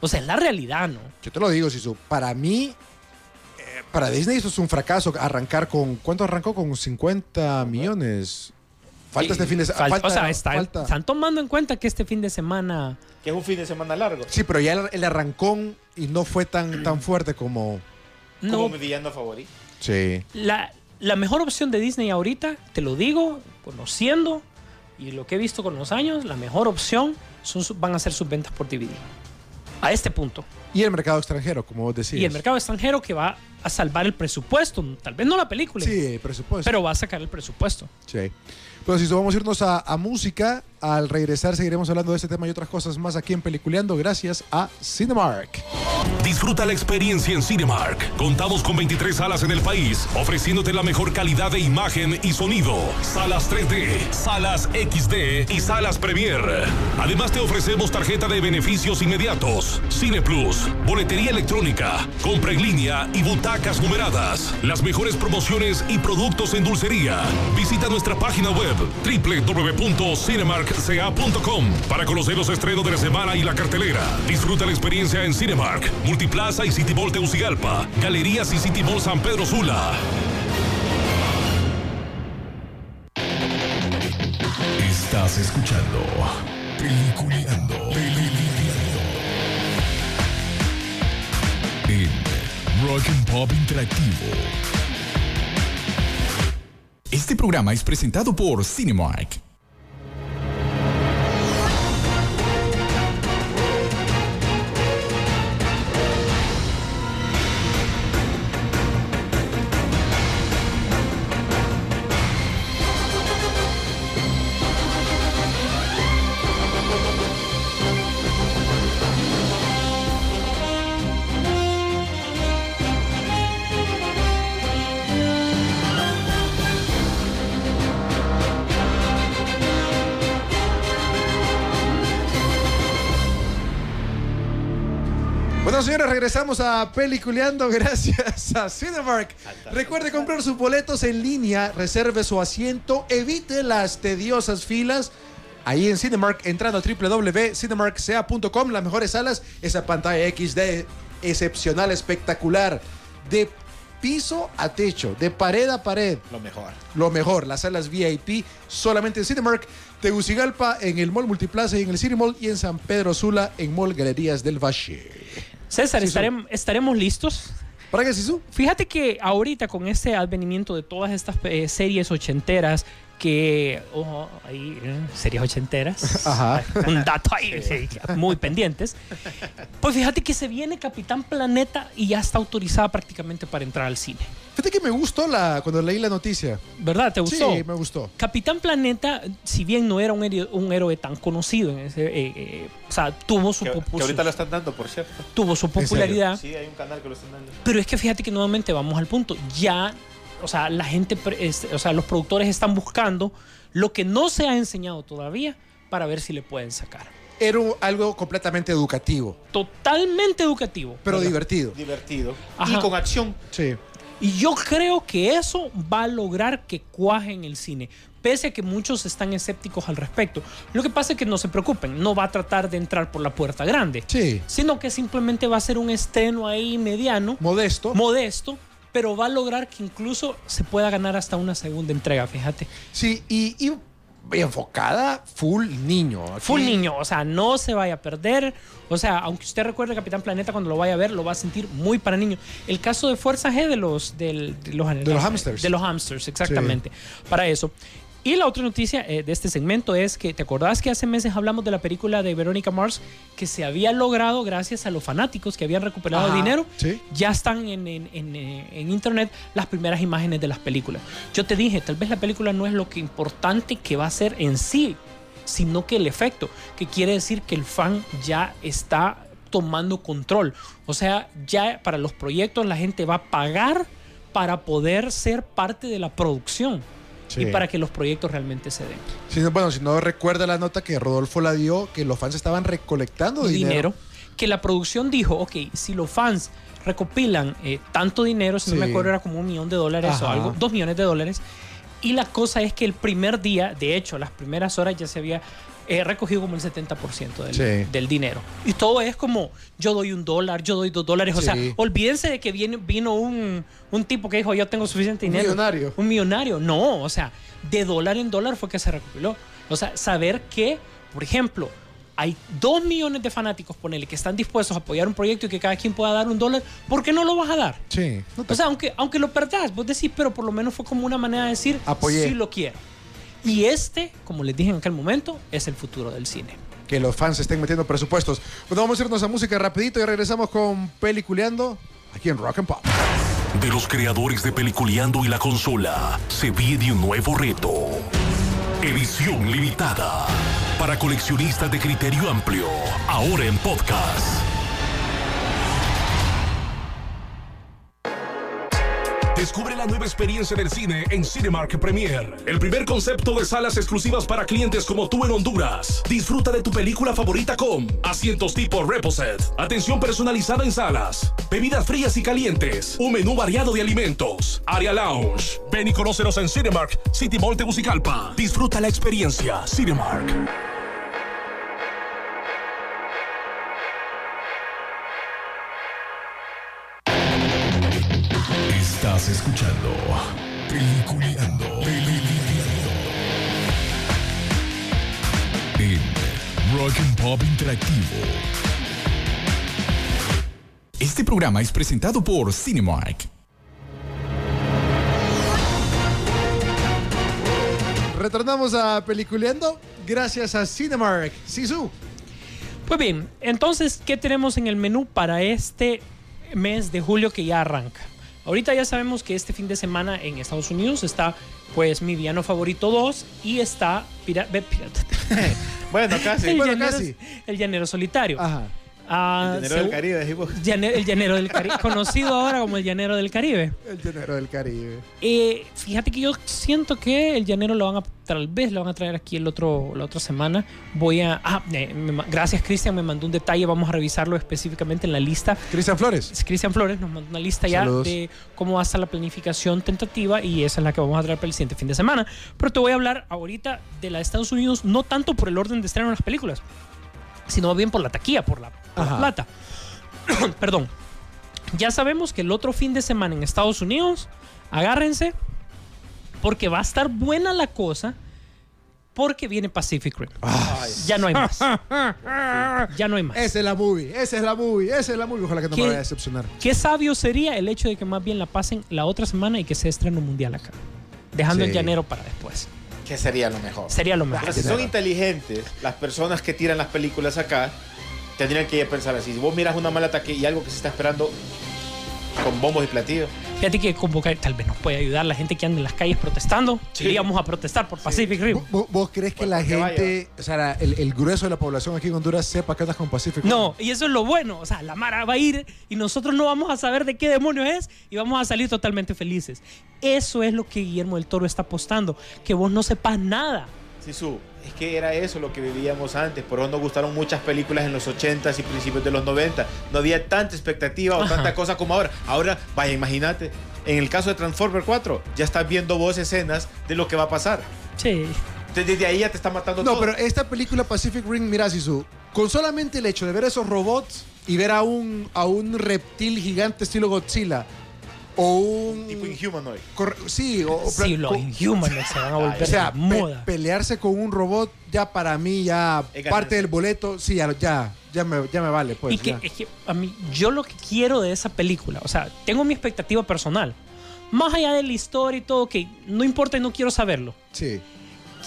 Speaker 10: O sea, es la realidad, ¿no?
Speaker 8: Yo te lo digo, Sisu. Para mí, eh, para Disney eso es un fracaso. Arrancar con. ¿Cuánto arrancó? Con 50 millones. Falta este fin de semana.
Speaker 10: Fal- o sea, está- están tomando en cuenta que este fin de semana.
Speaker 9: Que es un fin de semana largo.
Speaker 8: Sí, pero ya el, el arrancón y no fue tan, tan fuerte como.
Speaker 9: Como
Speaker 10: No,
Speaker 9: mi villano favorito.
Speaker 8: Sí.
Speaker 10: la, la mejor opción de Disney ahorita, te lo digo, conociendo y lo que he visto con los años, la mejor opción son, van a ser sus ventas por DVD. A este punto.
Speaker 8: Y el mercado extranjero, como vos decías.
Speaker 10: Y el mercado extranjero que va a salvar el presupuesto. Tal vez no la película,
Speaker 8: Sí, el presupuesto.
Speaker 10: pero va a sacar el presupuesto.
Speaker 8: Sí. Pero si vamos a irnos a, a música, al regresar seguiremos hablando de este tema y otras cosas más aquí en Peliculeando gracias a Cinemark.
Speaker 2: Disfruta la experiencia en Cinemark. Contamos con 23 salas en el país, ofreciéndote la mejor calidad de imagen y sonido. Salas 3D, salas XD y salas Premier. Además te ofrecemos tarjeta de beneficios inmediatos, Cine Plus, boletería electrónica, compra en línea y butacas numeradas. Las mejores promociones y productos en dulcería. Visita nuestra página web www.cinemarkca.com para conocer los estrenos de la semana y la cartelera. Disfruta la experiencia en Cinemark, Multiplaza y City Mall Teucigalpa, Galerías y City Mall San Pedro Sula.
Speaker 5: Estás escuchando Peliculeando. Peliculeando. En Rock and Pop Interactivo. Este programa es presentado por Cinemark.
Speaker 8: Bueno, señores, regresamos a Peliculeando gracias a Cinemark. Recuerde comprar sus boletos en línea, reserve su asiento, evite las tediosas filas. Ahí en Cinemark, entrando a www.cinemarkca.com, las mejores salas, esa pantalla XD excepcional, espectacular, de piso a techo, de pared a pared.
Speaker 9: Lo mejor.
Speaker 8: Lo mejor, las salas VIP solamente en Cinemark, Tegucigalpa, en el Mall Multiplaza y en el City Mall y en San Pedro Sula, en Mall Galerías del Valle.
Speaker 10: César, estarem- estaremos listos.
Speaker 8: ¿Para qué, Sisu?
Speaker 10: Fíjate que ahorita con este advenimiento de todas estas eh, series ochenteras que, ojo, ahí, eh, series ochenteras,
Speaker 8: Ajá.
Speaker 10: un dato ahí, sí, muy pendientes, pues fíjate que se viene Capitán Planeta y ya está autorizada prácticamente para entrar al cine.
Speaker 8: Fíjate que me gustó la, cuando leí la noticia.
Speaker 10: ¿Verdad? ¿Te gustó?
Speaker 8: Sí, me gustó.
Speaker 10: Capitán Planeta, si bien no era un héroe, un héroe tan conocido, en ese, eh, eh, o sea, tuvo su,
Speaker 9: Que, que ahorita lo están dando, por cierto.
Speaker 10: tuvo su popularidad.
Speaker 9: Sí, hay un canal que lo están dando.
Speaker 10: Pero es que fíjate que nuevamente vamos al punto. Ya, o sea, la gente, o sea, los productores están buscando lo que no se ha enseñado todavía para ver si le pueden sacar.
Speaker 8: Era un- algo completamente educativo,
Speaker 10: Totalmente educativo.
Speaker 8: pero
Speaker 10: ¿verdad?
Speaker 8: divertido.
Speaker 9: Divertido.
Speaker 10: Ajá.
Speaker 9: Y con acción.
Speaker 8: Sí.
Speaker 10: Y yo creo que eso va a lograr que cuaje en el cine. Pese a que muchos están escépticos al respecto. Lo que pasa es que no se preocupen, no va a tratar de entrar por la puerta grande.
Speaker 8: Sí.
Speaker 10: Sino que simplemente va a ser un estreno ahí mediano.
Speaker 8: Modesto.
Speaker 10: modesto, pero va a lograr que incluso se pueda ganar hasta una segunda entrega, fíjate.
Speaker 8: sí, y, y enfocada full niño. Aquí-
Speaker 10: Full niño, o sea, no se vaya a perder. O sea, aunque usted recuerde Capitán Planeta cuando lo vaya a ver, lo va a sentir muy para niño. El caso de Fuerza G de los, del- de los,
Speaker 8: De los hamsters.
Speaker 10: De los hamsters, exactamente. Para eso. Y la otra noticia eh, de este segmento es que, ¿te acordás que hace meses hablamos de la película de Verónica Mars que se había logrado gracias a los fanáticos que habían recuperado
Speaker 8: Ajá,
Speaker 10: dinero?
Speaker 8: sí.
Speaker 10: Ya están en, en- en, eh, en internet las primeras imágenes de las películas. Yo te dije, tal vez la película no es lo que importante que va a ser en sí, sino que el efecto, que quiere decir que el fan ya está tomando control. O sea, ya para los proyectos la gente va a pagar para poder ser parte de la producción
Speaker 8: Sí.
Speaker 10: y para que los proyectos realmente se den.
Speaker 8: Bueno, si no recuerda la nota que Rodolfo la dio, que los fans estaban recolectando dinero.
Speaker 10: dinero. Que la producción dijo, ok, si los fans recopilan eh, tanto dinero, si no me acuerdo era como un millón de dólares o algo, dos millones de dólares. Y la cosa es que el primer día, de hecho, las primeras horas ya se había eh, recogido como el 70% del,
Speaker 8: Sí.
Speaker 10: del dinero. Y todo es como, yo doy un dólar, yo doy dos dólares. O sea, olvídense de que viene, vino un, un tipo que dijo, yo tengo suficiente
Speaker 8: Un
Speaker 10: dinero.
Speaker 8: millonario.
Speaker 10: Un millonario. No, o sea, de dólar en dólar fue que se recopiló. O sea, saber que, por ejemplo, hay dos millones de fanáticos, ponele, que están dispuestos a apoyar un proyecto y que cada quien pueda dar un dólar, ¿por qué no lo vas a dar?
Speaker 8: Sí. No te-
Speaker 10: O sea, aunque, aunque lo perdás, vos decís, pero por lo menos fue como una manera de decir,
Speaker 8: Apoyé.
Speaker 10: sí lo quiero. Y este, como les dije en aquel momento, es el futuro del cine.
Speaker 8: que los fans estén metiendo presupuestos. Bueno, vamos a irnos a música rapidito y regresamos con Peliculeando aquí en Rock and Pop.
Speaker 7: De los creadores de Peliculeando y la consola, se viene un nuevo reto. Edición limitada. Para coleccionistas de criterio amplio. Ahora en podcast.
Speaker 2: Descubre la nueva experiencia del cine en Cinemark Premier. El primer concepto de salas exclusivas para clientes como tú en Honduras. Disfruta de tu película favorita con asientos tipo Reposet, atención personalizada en salas, bebidas frías y calientes, un menú variado de alimentos, área lounge. Ven y conócenos en Cinemark City Mall Tegucigalpa. Disfruta la experiencia Cinemark.
Speaker 5: Estás escuchando Peliculeando. Peliculeando. En Rock and Pop Interactivo. Este programa es presentado por Cinemark.
Speaker 8: Retornamos a Peliculeando gracias a Cinemark. Sisu.
Speaker 10: Pues bien, entonces, ¿qué tenemos en el menú para este mes de julio que ya arranca? Ahorita ya sabemos que este fin de semana en Estados Unidos está, pues, mi villano favorito 2 y está Pirata.
Speaker 9: Bueno, casi.
Speaker 10: el,
Speaker 8: Bueno,
Speaker 10: llanero,
Speaker 8: casi.
Speaker 10: el llanero solitario.
Speaker 8: Ajá.
Speaker 10: Ah,
Speaker 9: El dinero del Caribe, dijimos.
Speaker 10: llane- el llanero del Caribe, conocido ahora como el llanero del Caribe.
Speaker 8: El llanero del Caribe.
Speaker 10: Eh, fíjate que yo siento que el llanero lo van a tal vez lo van a traer aquí el otro la otra semana. Voy a ah, eh, me gracias Cristian me mandó un detalle, vamos a revisarlo específicamente en la lista.
Speaker 8: Cristian Flores.
Speaker 10: Es Cristian Flores nos mandó una lista ya
Speaker 8: Saludos.
Speaker 10: de cómo va a estar la planificación tentativa y esa es la que vamos a traer para el siguiente fin de semana. Pero te voy a hablar ahorita de la de Estados Unidos, no tanto por el orden de estreno de las películas, sino bien por la taquilla, por la, por la
Speaker 8: Ajá.
Speaker 10: plata. Perdón. Ya sabemos que el otro fin de semana en Estados Unidos, agárrense, porque va a estar buena la cosa, porque viene Pacific Rim. Ya no hay más. Ya no hay más.
Speaker 8: Esa es la movie, esa es la movie, esa es la movie. Ojalá que no me vaya a decepcionar.
Speaker 10: Qué sabio sería el hecho de que más bien la pasen la otra semana y que se estrene un mundial acá. Dejando
Speaker 8: Sí.
Speaker 10: el llanero para después.
Speaker 9: Que sería lo mejor.
Speaker 10: Sería lo mejor.
Speaker 9: Pero si son inteligentes, las personas que tiran las películas acá tendrían que pensar así. Si vos miras una mala ataque y algo que se está esperando con bombos y platillos.
Speaker 10: Fíjate que convocar tal vez nos puede ayudar la gente que anda en las calles protestando. Iríamos a protestar por Pacific Rim.
Speaker 8: ¿Vos, vos crees que
Speaker 9: Pues,
Speaker 8: la
Speaker 9: porque
Speaker 8: gente, o sea, la- el, el grueso de la población aquí en Honduras sepa que andas con Pacífico?
Speaker 10: No, y eso es lo bueno. O sea, la Mara va a ir y nosotros no vamos a saber de qué demonios es y vamos a salir totalmente felices. Eso es lo que Guillermo del Toro está apostando. Que vos no sepas nada.
Speaker 9: Sisu, es que era eso lo que vivíamos antes. Por eso nos gustaron muchas películas en los 80s y principios de los 90. No había tanta expectativa o
Speaker 10: Ajá.
Speaker 9: tanta cosa como ahora. Ahora, vaya, imagínate. En el caso de Transformer 4, ya estás viendo vos escenas de lo que va a pasar.
Speaker 10: Sí.
Speaker 9: Entonces, Desde ahí ya te está matando
Speaker 8: No,
Speaker 9: todo.
Speaker 8: pero esta película Pacific Rim, mira, Sisu, con solamente el hecho de ver esos robots y ver a un, a un reptil gigante estilo Godzilla o un...
Speaker 9: Tipo Inhumanoid.
Speaker 8: corre- sí, o,
Speaker 10: Sí, los Inhumans se van a volver
Speaker 8: o sea,
Speaker 10: moda.
Speaker 8: pe- pelearse con un robot ya para mí ya
Speaker 9: Es
Speaker 8: parte del boleto, sí, ya, ya, ya, me, ya me vale, pues.
Speaker 10: y que,
Speaker 8: ya.
Speaker 10: es que a mí, yo lo que quiero de esa película, o sea, tengo mi expectativa personal. Más allá de la historia y todo, que no importa y no quiero saberlo.
Speaker 8: Sí.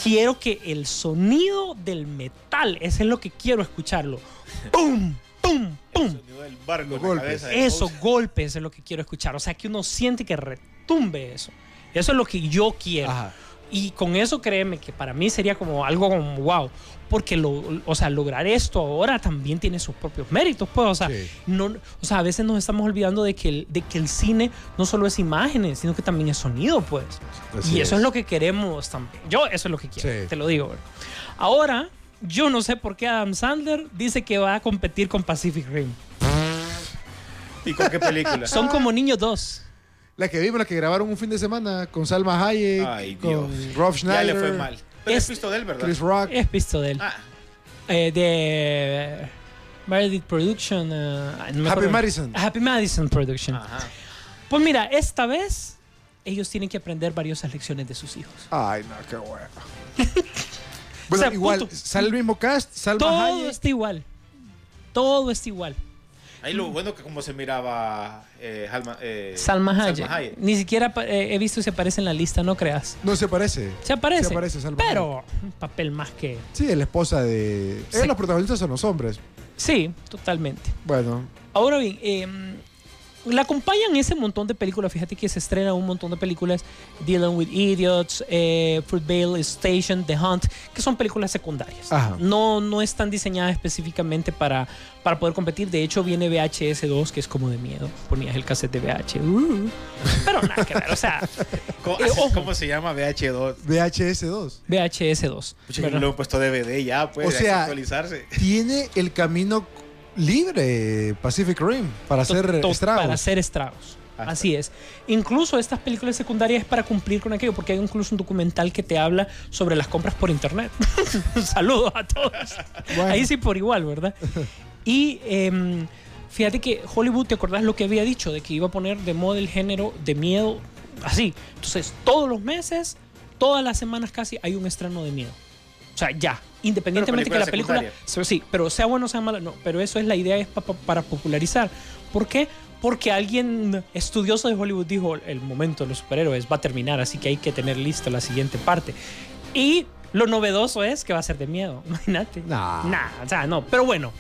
Speaker 10: Quiero que el sonido del metal, ese es lo que quiero escucharlo. ¡Pum! ¡Pum! ¡Pum!
Speaker 9: Sonido del barco
Speaker 8: Los
Speaker 9: en la
Speaker 8: golpes.
Speaker 10: Esos
Speaker 9: Bowser.
Speaker 10: golpes es lo que quiero escuchar. O sea, que uno siente que retumbe eso. Eso es lo que yo quiero.
Speaker 8: Ajá.
Speaker 10: Y con eso créeme que para mí sería como algo como wow. Porque lo, o sea, lograr esto ahora también tiene sus propios méritos, pues, o sea,
Speaker 8: Sí.
Speaker 10: no, o sea, a veces nos estamos olvidando de que, el, de que el cine no solo es imágenes, sino que también es sonido, pues.
Speaker 8: Así
Speaker 10: y eso
Speaker 8: es.
Speaker 10: es. lo que queremos también. Yo eso es lo que quiero,
Speaker 8: Sí.
Speaker 10: te lo digo. Ahora, yo no sé por qué Adam Sandler dice que va a competir con Pacific Rim.
Speaker 9: ¿Y con qué película?
Speaker 10: Son como niños dos.
Speaker 8: La que vimos, la que grabaron un fin de semana con Salma Hayek,
Speaker 9: Ay,
Speaker 8: con
Speaker 9: Dios.
Speaker 8: Rob
Speaker 9: Ya
Speaker 8: Schneider,
Speaker 9: le fue mal. Pero es
Speaker 10: Es-
Speaker 9: visto de él, ¿verdad?
Speaker 8: Chris Rock.
Speaker 10: Es visto de él.
Speaker 9: Ah,
Speaker 10: Eh, de Meredith Production. eh, no
Speaker 8: Happy. Madison.
Speaker 10: Happy Madison Production.
Speaker 9: ajá.
Speaker 10: Pues mira, esta vez ellos tienen que aprender valiosas lecciones de sus hijos.
Speaker 8: Ay, no, qué bueno. bueno,
Speaker 10: O sea,
Speaker 8: igual,
Speaker 10: punto.
Speaker 8: sale el mismo cast, Salma
Speaker 10: Todo
Speaker 8: Hayek.
Speaker 10: está igual. Todo está igual.
Speaker 9: Ahí lo bueno que como se miraba eh, Halma- eh,
Speaker 10: Salma Hayek. Ni siquiera eh, he visto si aparece en la lista, no creas.
Speaker 8: No se parece.
Speaker 10: Se aparece.
Speaker 8: Se aparece Salma
Speaker 10: pero un papel más que.
Speaker 8: Sí, es la esposa de. Eh,
Speaker 10: Sí.
Speaker 8: los protagonistas son los hombres.
Speaker 10: Sí, totalmente.
Speaker 8: Bueno,
Speaker 10: Ahora bien, eh, la acompañan ese montón de películas. Fíjate que se estrena un montón de películas. Dealing with Idiots, eh, Fruitvale Station, The Hunt, que son películas secundarias.
Speaker 8: Ajá.
Speaker 10: No, no están diseñadas específicamente para, para poder competir. De hecho, viene VHS 2, que es como de miedo. Ponías el cassette de VH. uh. pero nada que ver. O sea,
Speaker 9: ¿Cómo,
Speaker 10: Eh,
Speaker 9: cómo se llama? VH2.
Speaker 8: VHS 2.
Speaker 10: VHS 2.
Speaker 9: Pucha,
Speaker 10: ¿verdad?
Speaker 9: lo han puesto DVD ya, pues.
Speaker 8: O sea,
Speaker 9: actualizarse.
Speaker 8: Tiene el camino libre Pacific Rim para
Speaker 10: To-
Speaker 8: hacer estragos.
Speaker 10: Para hacer estragos.
Speaker 9: Ah,
Speaker 10: Así es. Incluso estas películas secundarias es para cumplir con aquello, porque hay incluso un documental que te habla sobre las compras por internet. Saludos a todos.
Speaker 8: Bueno.
Speaker 10: Ahí sí por igual, ¿verdad? Y em, fíjate que Hollywood, ¿te acordás lo que había dicho? De que iba a poner de moda el género de miedo así. Entonces, todos los meses, todas las semanas casi, hay un estreno de miedo. O sea, ya. Independientemente que la
Speaker 9: película
Speaker 10: Sí, pero sea bueno o sea mala, no. Pero eso es la idea, es pa- pa- para popularizar. ¿Por qué? Porque alguien estudioso de Hollywood dijo: el momento de los superhéroes va a terminar, así que hay que tener listo la siguiente parte. Y lo novedoso es que va a ser de miedo. Imagínate.
Speaker 8: Nah.
Speaker 10: Nah, o sea, no. Pero bueno.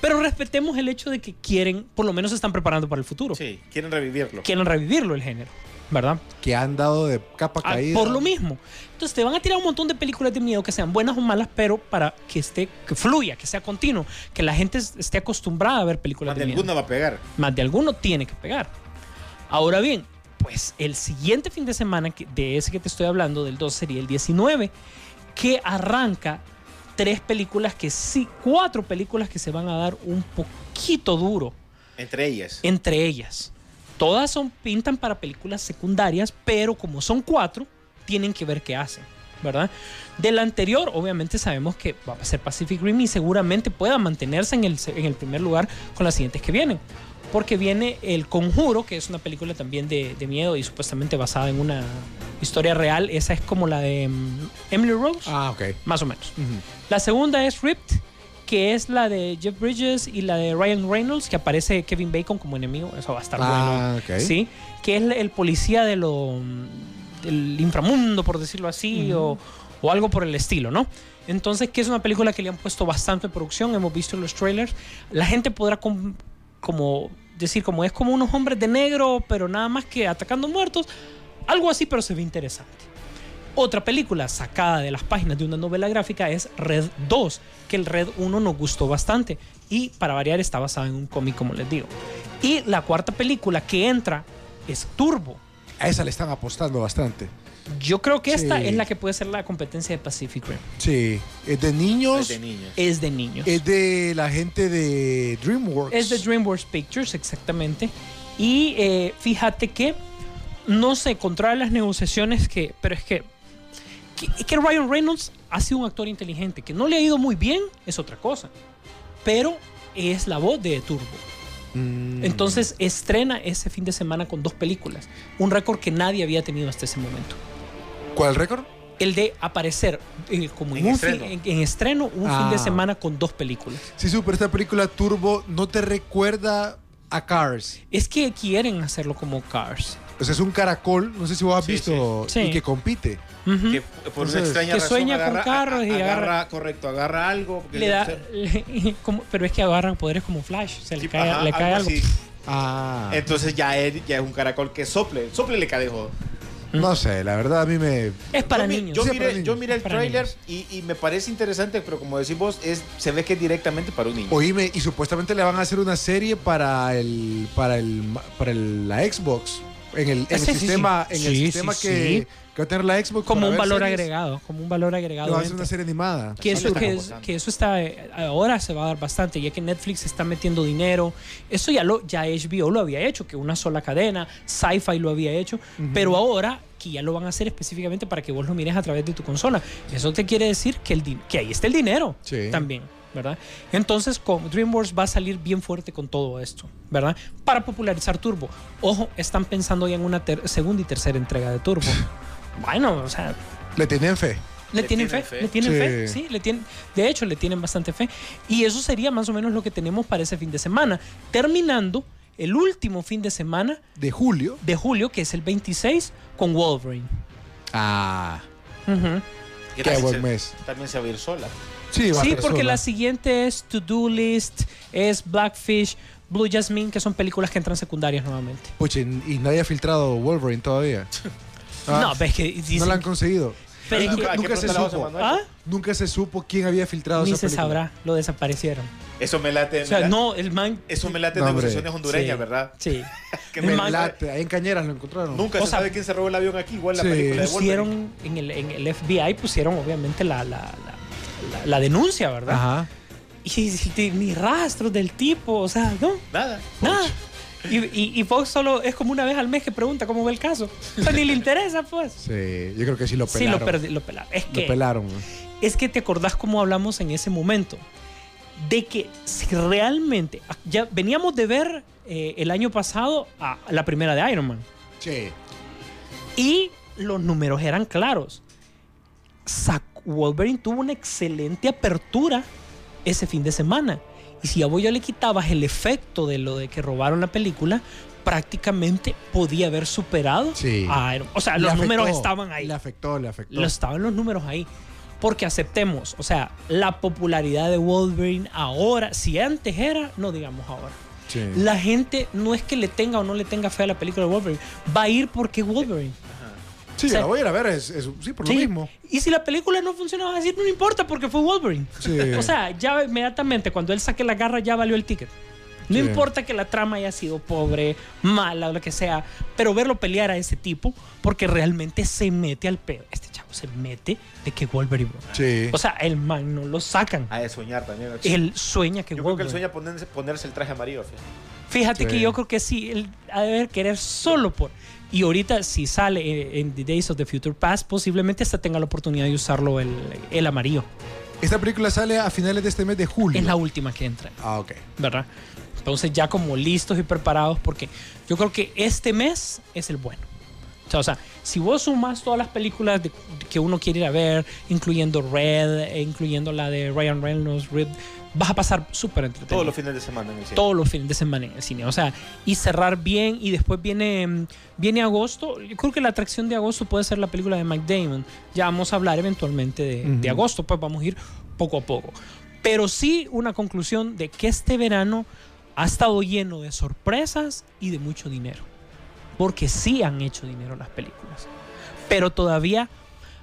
Speaker 10: Pero respetemos el hecho de que quieren, por lo menos se están preparando para el futuro.
Speaker 9: Sí, quieren revivirlo.
Speaker 10: Quieren revivirlo el género. ¿Verdad?
Speaker 8: Que han dado de capa
Speaker 10: Ah,
Speaker 8: caída.
Speaker 10: por lo mismo. Entonces te van a tirar un montón de películas de miedo que sean buenas o malas, pero para que esté, que fluya, que sea continuo, que la gente es- esté acostumbrada a ver películas
Speaker 9: Más
Speaker 10: de
Speaker 9: de
Speaker 10: miedo.
Speaker 9: alguna va a pegar.
Speaker 10: Más de alguno tiene que pegar. Ahora bien, pues el siguiente fin de semana que- de ese que te estoy hablando, del 2, sería el 19, que arranca tres películas que sí, cuatro películas que se van a dar un poquito duro
Speaker 9: Entre ellas.
Speaker 10: entre ellas. Todas son pintan para películas secundarias, pero como son cuatro, tienen que ver qué hacen, ¿verdad? Del anterior, obviamente sabemos que va a ser Pacific Rim y seguramente pueda mantenerse en el, en el primer lugar con las siguientes que vienen. Porque viene El Conjuro, que es una película también de, de miedo y supuestamente basada en una historia real. Esa es como la de mm, Emily Rose,
Speaker 8: Ah, ok.
Speaker 10: más o menos. La segunda es Ripped, que es la de Jeff Bridges y la de Ryan Reynolds, que aparece Kevin Bacon como enemigo. Eso va a estar
Speaker 8: Ah,
Speaker 10: bueno. Sí, que es el policía de lo, del inframundo, por decirlo así, o, o algo por el estilo, ¿no? Entonces, que es una película que le han puesto bastante producción, hemos visto los trailers. La gente podrá com- como decir, como es como unos hombres de negro, pero nada más que atacando muertos. Algo así, pero se ve interesante. Otra película sacada de las páginas de una novela gráfica es Red 2, que el Red 1 nos gustó bastante y para variar está basada en un cómic, como les digo. Y la cuarta película que entra es Turbo.
Speaker 8: A esa le están apostando bastante.
Speaker 10: Yo creo que esta
Speaker 8: Sí.
Speaker 10: es la que puede ser la competencia de Pacific Rim.
Speaker 8: Sí. Es de niños.
Speaker 9: Es de niños.
Speaker 10: Es de niños.
Speaker 8: Es de la gente de DreamWorks.
Speaker 10: Es de DreamWorks Pictures, exactamente. Y eh, fíjate que no se controla las negociaciones que. Pero es que, que. que Ryan Reynolds ha sido un actor inteligente. Que no le ha ido muy bien es otra cosa. Pero es la voz de Turbo.
Speaker 8: Mm.
Speaker 10: Entonces estrena ese fin de semana con dos películas. Un récord que nadie había tenido hasta ese momento.
Speaker 8: ¿Cuál récord?
Speaker 10: El de aparecer eh, como en, un fin-
Speaker 9: estreno.
Speaker 10: en- en estreno un fin de
Speaker 8: Ah.
Speaker 10: semana con dos películas.
Speaker 8: Sí, super. Esta película Turbo no te recuerda a Cars.
Speaker 10: Es que quieren hacerlo como Cars.
Speaker 8: O sea, es un caracol, no sé si vos has
Speaker 9: Sí,
Speaker 8: visto,
Speaker 10: sí.
Speaker 8: y
Speaker 10: Sí.
Speaker 8: que compite.
Speaker 9: Que por
Speaker 8: Entonces,
Speaker 9: una extraña
Speaker 10: que
Speaker 9: razón
Speaker 10: sueña con
Speaker 9: agarra-
Speaker 10: carros y
Speaker 9: a-
Speaker 10: agarra-
Speaker 9: correcto, agarra algo.
Speaker 10: le da,
Speaker 9: se-
Speaker 10: le- como- pero es que agarran poderes como Flash, se le cae,
Speaker 9: ajá,
Speaker 10: le cae algo.
Speaker 8: Ah.
Speaker 9: Entonces ya, él, ya es un caracol que sople. Sople le cae de jodo.
Speaker 8: No sé, la verdad a mí me...
Speaker 10: Es para
Speaker 9: yo,
Speaker 10: niños.
Speaker 9: Yo
Speaker 8: Sí,
Speaker 9: miré,
Speaker 8: para
Speaker 9: yo miré el tráiler y me parece interesante, pero como decís vos, es, se ve que es directamente para un niño.
Speaker 8: Oíme, y supuestamente le van a hacer una serie para el para el para el- la Xbox en el, en el
Speaker 10: Sí, sí, sí.
Speaker 8: sistema en el sistema que, que va a tener la Xbox
Speaker 10: como un valor
Speaker 8: series.
Speaker 10: agregado, como un valor agregado.
Speaker 8: van a
Speaker 10: dentro.
Speaker 8: una serie animada.
Speaker 10: que
Speaker 9: Eso
Speaker 10: que, es- eso está ahora se va a dar bastante ya que Netflix está metiendo dinero eso ya lo ya HBO lo había hecho que una sola cadena Sci-Fi lo había hecho pero ahora que ya lo van a hacer específicamente para que vos lo mires a través de tu consola eso te quiere decir que el din- que ahí está el dinero también ¿verdad? Entonces, con DreamWorks va a salir bien fuerte con todo esto, ¿verdad? Para popularizar Turbo. Ojo, están pensando ya en una ter- segunda y tercera entrega de Turbo. bueno, o sea,
Speaker 8: Le tienen fe.
Speaker 10: le,
Speaker 9: Le
Speaker 10: tienen,
Speaker 9: tienen
Speaker 10: fe,
Speaker 9: fe.
Speaker 10: le tienen
Speaker 8: Sí.
Speaker 10: fe, sí, le tienen, de hecho le tienen bastante fe. Y eso sería más o menos lo que tenemos para ese fin de semana. Terminando el último fin de semana
Speaker 8: De julio.
Speaker 10: de julio, que es el 26, con Wolverine.
Speaker 8: Ah.
Speaker 10: Ujú.
Speaker 9: Que
Speaker 8: Qué buen mes.
Speaker 9: También se va a ir sola.
Speaker 8: Sí,
Speaker 10: Sí, porque la siguiente es To Do List, es Blackfish, Blue Jasmine, que son películas que entran secundarias nuevamente.
Speaker 8: Pucha, y nadie ha filtrado Wolverine todavía. Ah,
Speaker 10: no, ves que
Speaker 8: no la han conseguido.
Speaker 10: pero es que
Speaker 8: nunca se supo.
Speaker 10: ¿Ah?
Speaker 8: Nunca se supo quién había filtrado
Speaker 10: ni
Speaker 8: esa
Speaker 10: se
Speaker 8: película.
Speaker 10: sabrá, lo desaparecieron.
Speaker 9: Eso me late.
Speaker 10: O sea,
Speaker 9: me la-
Speaker 10: no, el man...
Speaker 9: Eso me late en
Speaker 8: No,
Speaker 9: negociaciones hondureñas,
Speaker 10: Sí,
Speaker 9: ¿verdad?
Speaker 10: Sí.
Speaker 9: Que
Speaker 10: El
Speaker 9: me
Speaker 10: man-
Speaker 8: Late, ahí en Cañeras lo encontraron.
Speaker 9: Nunca
Speaker 10: O
Speaker 9: se
Speaker 10: sea,
Speaker 9: sabe quién se robó el avión aquí, igual la película de Wolverine.
Speaker 10: pusieron en el, en el FBI pusieron obviamente la, la, la, la- la denuncia, ¿verdad?
Speaker 8: Ajá.
Speaker 10: Y, y- ni rastros del tipo, o sea, no,
Speaker 9: Nada.
Speaker 10: nada. Y, y, y Fox solo es como una vez al mes que pregunta cómo va el caso. O sea, ni le interesa, pues.
Speaker 8: Sí, yo creo que sí lo
Speaker 10: Sí,
Speaker 8: pelaron.
Speaker 10: lo, perdi- lo pelaron. Es
Speaker 8: Lo
Speaker 10: que,
Speaker 8: pelaron.
Speaker 10: es que te acordás cómo hablamos en ese momento. De que si realmente. Ya veníamos de ver eh, el año pasado a la primera de Iron Man.
Speaker 8: Sí.
Speaker 10: Y los números eran claros. Sac- Wolverine tuvo una excelente apertura ese fin de semana. Y si a vos ya le quitabas el efecto de lo de que robaron la película, prácticamente podía haber superado
Speaker 8: Sí.
Speaker 10: a Iron O sea,
Speaker 8: Le
Speaker 10: los
Speaker 8: afectó,
Speaker 10: números estaban ahí.
Speaker 8: Le afectó, le afectó.
Speaker 10: Lo estaban los números ahí. Porque aceptemos, o sea, la popularidad de Wolverine ahora, si antes era, no digamos ahora.
Speaker 8: Sí.
Speaker 10: La gente no es que le tenga o no le tenga fe a la película de Wolverine, va a ir porque es Wolverine.
Speaker 8: Sí,
Speaker 10: o sea,
Speaker 8: la voy a ir a ver, es, es- sí, por
Speaker 10: Sí.
Speaker 8: lo mismo.
Speaker 10: Y si la película no funciona, vas a decir, no me importa porque fue Wolverine.
Speaker 8: Sí.
Speaker 10: O sea, ya inmediatamente cuando él saque la garra ya valió el ticket. No
Speaker 8: Sí.
Speaker 10: importa que la trama haya sido pobre, mala o lo que sea, pero verlo pelear a ese tipo porque realmente se mete al pedo. Este chavo se mete de que Wolverine.
Speaker 8: Sí.
Speaker 10: O sea, el man no lo sacan.
Speaker 9: Ha de soñar también.
Speaker 10: Él sueña que
Speaker 9: Yo creo que él
Speaker 10: Wolverine.
Speaker 9: sueña ponerse, ponerse el traje amarillo. fíjate.
Speaker 10: Fíjate
Speaker 8: Sí.
Speaker 10: que yo creo que sí, él ha de querer solo por. Y ahorita, si sale en The Days of the Future Past, posiblemente hasta tenga la oportunidad de usarlo el, el amarillo.
Speaker 8: Esta película sale a finales de este mes de julio.
Speaker 10: Es la última que entra,
Speaker 8: Ah, ok.
Speaker 10: ¿verdad? Entonces, ya como listos y preparados, porque yo creo que este mes es el bueno. O sea, o sea, si vos sumas todas las películas de- que uno quiere ir a ver, incluyendo Red, e incluyendo la de Ryan Reynolds, Red, vas a pasar súper entretenido.
Speaker 9: Todos los fines de semana en el cine.
Speaker 10: todos los fines de semana en el cine. O sea, y cerrar bien y después viene, viene agosto. Yo creo que la atracción de agosto puede ser la película de Mike Damon. Ya vamos a hablar eventualmente de, agosto, pues vamos a ir poco a poco. Pero sí una conclusión de que este verano ha estado lleno de sorpresas y de mucho dinero. Porque sí han hecho dinero las películas. Pero todavía,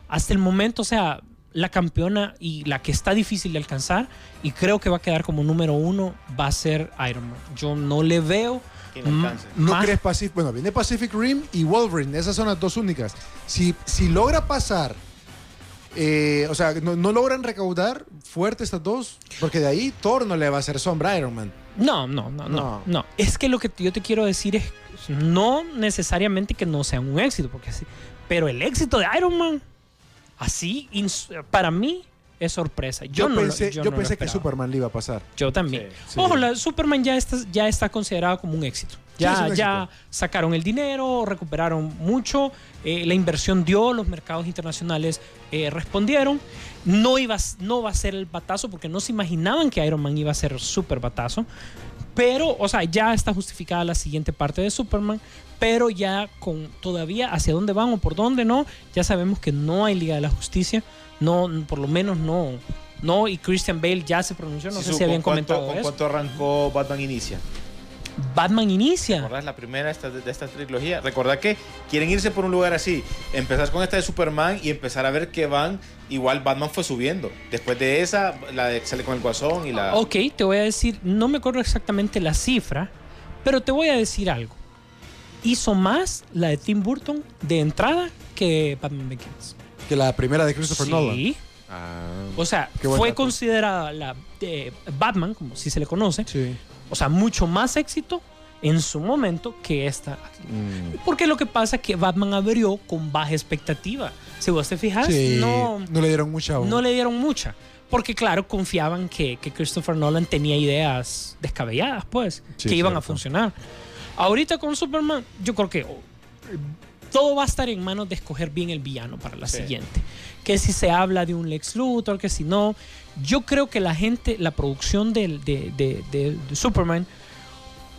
Speaker 10: hasta el momento, o sea, la campeona y la que está difícil de alcanzar, y creo que va a quedar como número uno, va a ser Iron Man. Yo no le veo.
Speaker 8: ¿No crees Pacific? Bueno, viene Pacific Rim y Wolverine. Esas son las dos únicas. Si, si logra pasar, eh, o sea, no, no logran recaudar fuerte estas dos, porque de ahí Thor no le va a hacer sombra a Iron Man.
Speaker 10: No, no, no, no,
Speaker 8: No.
Speaker 10: Es que lo que yo te quiero decir es no necesariamente que no sean un éxito, porque sí, pero el éxito de Iron Man, así, para mí, es sorpresa. Yo,
Speaker 8: Yo,
Speaker 10: no lo-
Speaker 8: pensé,
Speaker 10: yo
Speaker 8: yo
Speaker 10: no lo
Speaker 8: pensé que. Superman le iba a pasar.
Speaker 10: Yo también.
Speaker 9: Sí,
Speaker 8: sí.
Speaker 10: Ojo, la Superman ya está, ya está considerada como un éxito. Ya,
Speaker 8: es un éxito.
Speaker 10: ya sacaron el dinero, recuperaron mucho, eh, la inversión dio, los mercados internacionales eh, respondieron. No, iba, no va a ser el batazo porque no se imaginaban que Iron Man iba a ser súper batazo. Pero, o sea, ya está justificada la siguiente parte de Superman, pero ya con todavía hacia dónde van o por dónde no, ya sabemos que no hay Liga de la Justicia, no, por lo menos no, no, y Christian Bale ya se pronunció, no
Speaker 9: Sí,
Speaker 10: sé
Speaker 9: su-
Speaker 10: si habían
Speaker 9: ¿con cuánto-
Speaker 10: comentado
Speaker 9: ¿Con
Speaker 10: eso.
Speaker 9: cuánto arrancó Batman Inicia?
Speaker 10: Batman inicia.
Speaker 9: ¿Recordás la primera esta- de esta trilogía? Recordad que quieren irse por un lugar así. Empezar con esta de Superman y empezar a ver que van. Igual Batman fue subiendo. Después de esa, la de sale con el guasón y la.
Speaker 10: Ok, te voy a decir, no me acuerdo exactamente la cifra, pero te voy a decir algo. Hizo más la de Tim Burton de entrada que Batman Begins.
Speaker 8: Que la primera de Christopher Nolan.
Speaker 10: Sí.
Speaker 8: Ah,
Speaker 10: O sea, fue
Speaker 8: dato.
Speaker 10: considerada la de Batman, como si se le conoce,
Speaker 8: sí.
Speaker 10: o sea, mucho más éxito en su momento que esta.
Speaker 8: Mm.
Speaker 10: Porque lo que pasa es que Batman abrió con baja expectativa. Si vos te fijas,
Speaker 8: Sí,
Speaker 10: no,
Speaker 8: no le dieron mucha.
Speaker 10: no le dieron mucha. Porque claro, confiaban que, que Christopher Nolan tenía ideas descabelladas, pues,
Speaker 8: Sí,
Speaker 10: que iban a funcionar. Ahorita con Superman, yo creo que oh, todo va a estar en manos de escoger bien el villano para la
Speaker 9: Sí.
Speaker 10: siguiente. Que si se habla de un Lex Luthor, que si no. Yo creo que la gente, la producción del- de, de- de- de Superman,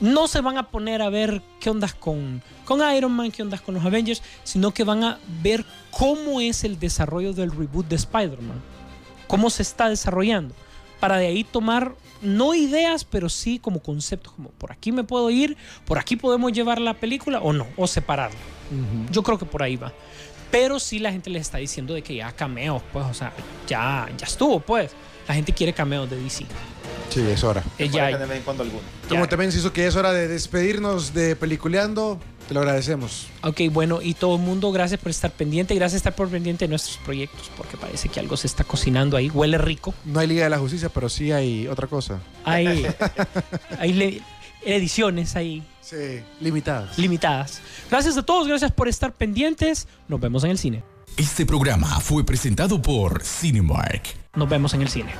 Speaker 10: no se van a poner a ver qué ondas con, con Iron Man, qué ondas con los Avengers, sino que van a ver cómo es el desarrollo del reboot de Spider-Man. Cómo se está desarrollando. Para de ahí tomar, no ideas, pero sí como conceptos, como por aquí me puedo ir, por aquí podemos llevar la película o no, o separarla. Yo creo que por ahí va. Pero sí la gente les está diciendo de que ya cameos, pues, o sea, ya, ya estuvo, pues. La gente quiere cameos de DC.
Speaker 8: Sí, es hora.
Speaker 10: Eh, ya-
Speaker 9: alguno.
Speaker 8: Como
Speaker 10: ya-
Speaker 8: también se hizo que es hora de despedirnos de Peliculeando, te lo agradecemos.
Speaker 10: Ok, bueno, y todo el mundo, gracias por estar pendiente, gracias por estar por pendiente de nuestros proyectos, porque parece que algo se está cocinando ahí, huele rico.
Speaker 8: No hay Liga de la Justicia, pero sí hay otra cosa.
Speaker 10: Hay, hay ediciones ahí
Speaker 8: Sí, limitadas.
Speaker 10: limitadas. Gracias a todos, gracias por estar pendientes. Nos vemos en el cine.
Speaker 5: Este programa fue presentado por Cinemark.
Speaker 10: Nos vemos en el cine.